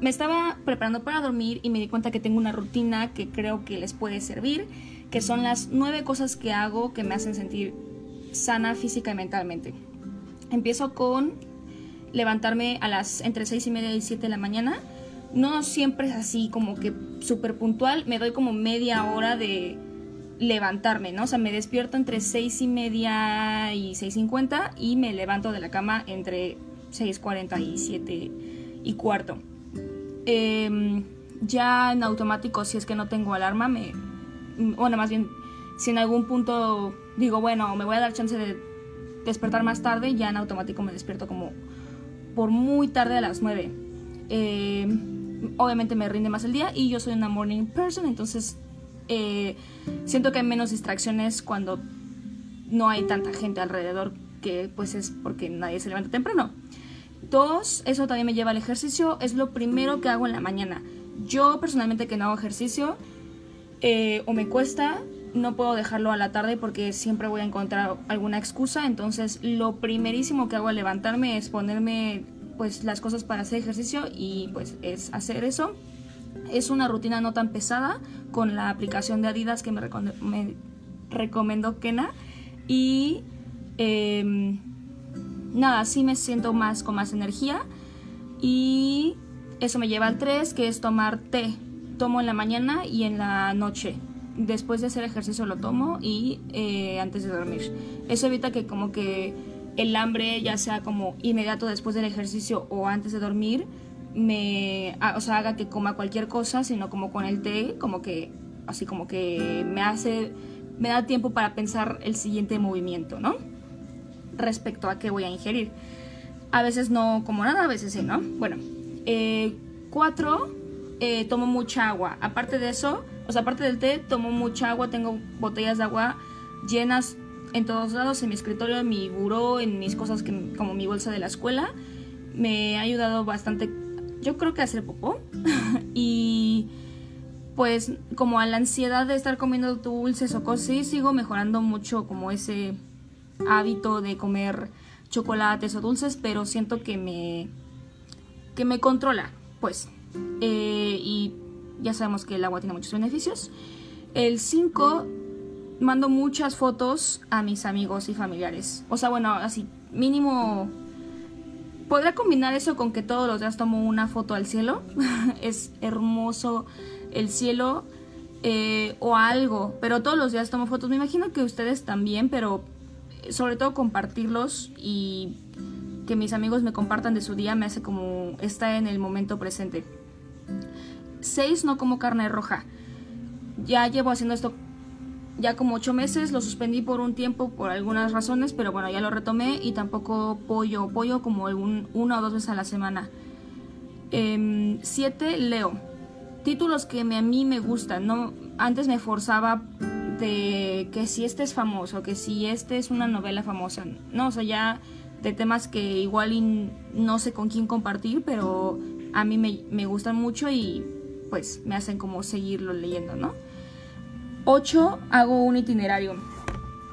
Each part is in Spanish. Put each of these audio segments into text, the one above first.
me estaba preparando para dormir y me di cuenta que tengo una rutina que creo que les puede servir, que son las nueve cosas que hago que me hacen sentir sana física y mentalmente. Empiezo con levantarme a las entre seis y media y 7 de la mañana. No siempre es así como que súper puntual, me doy como media hora de levantarme, ¿no? O sea, me despierto entre seis y media y 6.50 y me levanto de la cama entre 6.40 y 7 y cuarto. Em, ya en automático, si es que no tengo alarma, me... Bueno, más bien, si en algún punto digo, bueno, me voy a dar chance de despertar más tarde, ya en automático me despierto como por muy tarde a las 9. Em, obviamente me rinde más el día y yo soy una morning person, entonces eh, siento que hay menos distracciones cuando no hay tanta gente alrededor que pues es porque nadie se levanta temprano. Dos, eso también me lleva al ejercicio, es lo primero que hago en la mañana. Yo personalmente que no hago ejercicio eh, o me cuesta, no puedo dejarlo a la tarde porque siempre voy a encontrar alguna excusa, entonces lo primerísimo que hago al levantarme es ponerme pues las cosas para hacer ejercicio y pues es hacer eso es una rutina no tan pesada con la aplicación de Adidas que me, recomendó Kena. Y em, nada, sí me siento más con más energía. Y eso me lleva al 3, que es tomar té. Tomo en la mañana y en la noche. Después de hacer ejercicio lo tomo y eh, antes de dormir. Eso evita que como que el hambre ya sea como inmediato después del ejercicio o antes de dormir me, o sea, haga que coma cualquier cosa, sino como con el té, como que, así como que me hace, me da tiempo para pensar el siguiente movimiento, ¿no? Respecto a qué voy a ingerir. A veces no como nada, a veces sí, ¿no? Bueno, eh, cuatro, eh, tomo mucha agua. Aparte de eso, o sea, aparte del té, tomo mucha agua, tengo botellas de agua llenas en todos lados, en mi escritorio, en mi buró, en mis cosas que, como mi bolsa de la escuela. Me ha ayudado bastante yo creo que hacer popó. y pues como a la ansiedad de estar comiendo dulces o cosas, sigo mejorando mucho como ese hábito de comer chocolates o dulces, pero siento que me, que me controla, pues. Eh, y ya sabemos que el agua tiene muchos beneficios. El 5, mando muchas fotos a mis amigos y familiares. O sea, bueno, así, mínimo podría combinar eso con que todos los días tomo una foto al cielo. es hermoso el cielo eh, o algo, pero todos los días tomo fotos. Me imagino que ustedes también, pero sobre todo compartirlos y que mis amigos me compartan de su día me hace como estar en el momento presente. 6. No como carne roja. Ya llevo haciendo esto ya como ocho meses, lo suspendí por un tiempo por algunas razones, pero bueno, ya lo retomé y tampoco pollo, pollo como un, una o dos veces a la semana. Em, siete, leo. Títulos que a mí me gustan, ¿no? Antes me forzaba de que si este es famoso, que si este es una novela famosa, no, o sea, ya de temas que igual no sé con quién compartir, pero a mí me, me gustan mucho y pues me hacen como seguirlo leyendo, ¿no? 8. Hago un itinerario.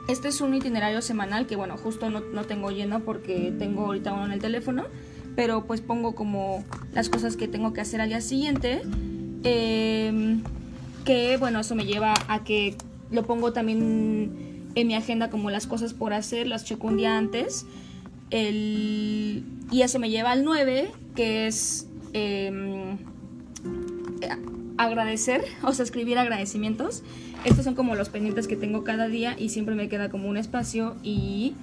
Este es un itinerario semanal que, bueno, justo no, tengo lleno porque tengo ahorita uno en el teléfono, pero pues pongo como las cosas que tengo que hacer al día siguiente. Em, que, bueno, eso me lleva a que lo pongo también en mi agenda como las cosas por hacer, las checo un día antes. y eso me lleva al 9, que es em, agradecer, o sea, escribir agradecimientos. Estos son como los pendientes que tengo cada día y siempre me queda como un espacio y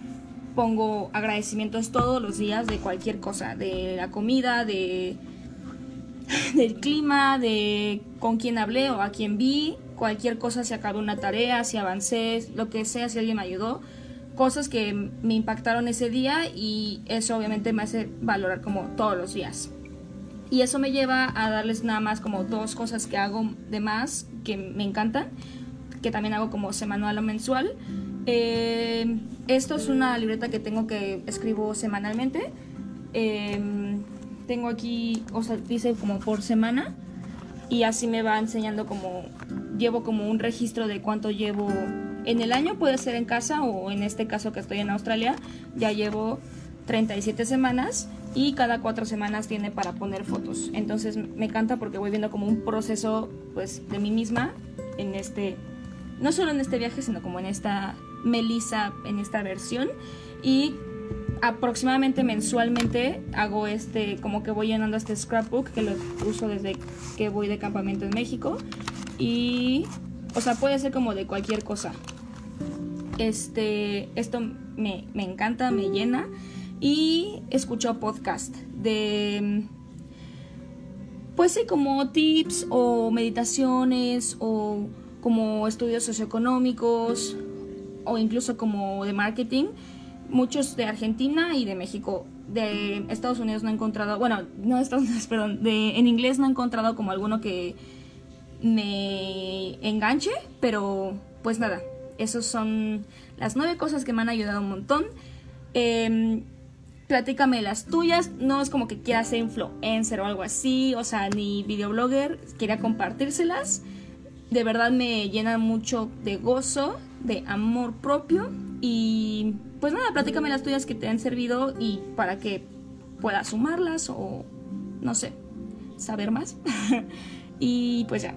pongo agradecimientos todos los días de cualquier cosa, de la comida, de del clima, de con quién hablé o a quién vi, cualquier cosa, si acabé una tarea, si avancé, lo que sea, si alguien me ayudó, cosas que me impactaron ese día y eso obviamente me hace valorar como todos los días. Y eso me lleva a darles nada más como dos cosas que hago de más que me encantan, que también hago como semanal o mensual. Eh, esto es una libreta que tengo que escribo semanalmente. Eh, tengo aquí, o sea, dice como por semana y así me va enseñando como, llevo como un registro de cuánto llevo en el año, puede ser en casa o en este caso que estoy en Australia, ya llevo 37 semanas y cada cuatro semanas tiene para poner fotos. Entonces me encanta porque voy viendo como un proceso pues de mí misma en este, no solo en este viaje, sino como en esta Melissa, en esta versión. Y aproximadamente mensualmente hago este, como que voy llenando este scrapbook que lo uso desde que voy de campamento en México. Y, o sea, puede ser como de cualquier cosa. Este, esto me, me encanta, me llena y escucho podcast de pues sí como tips o meditaciones o como estudios socioeconómicos o incluso como de marketing muchos de Argentina y de México de Estados Unidos no he encontrado bueno no Estados Unidos perdón de en inglés no he encontrado como alguno que me enganche pero pues nada esas son las nueve cosas que me han ayudado un montón eh, platícame las tuyas. No es como que quiera ser influencer o algo así, o sea, ni videoblogger, quería compartírselas. De verdad me llenan mucho de gozo, de amor propio. Y pues nada, platícame las tuyas que te han servido y para que puedas sumarlas o no sé, saber más. y pues ya.